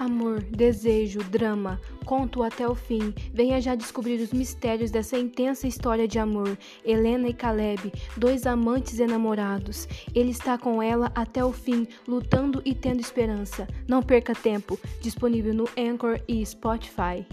Amor, desejo, drama, conto até o fim. Venha já descobrir os mistérios dessa intensa história de amor. Helena e Caleb, dois amantes enamorados. Ele está com ela até o fim, lutando e tendo esperança. Não perca tempo. Disponível no Anchor e Spotify.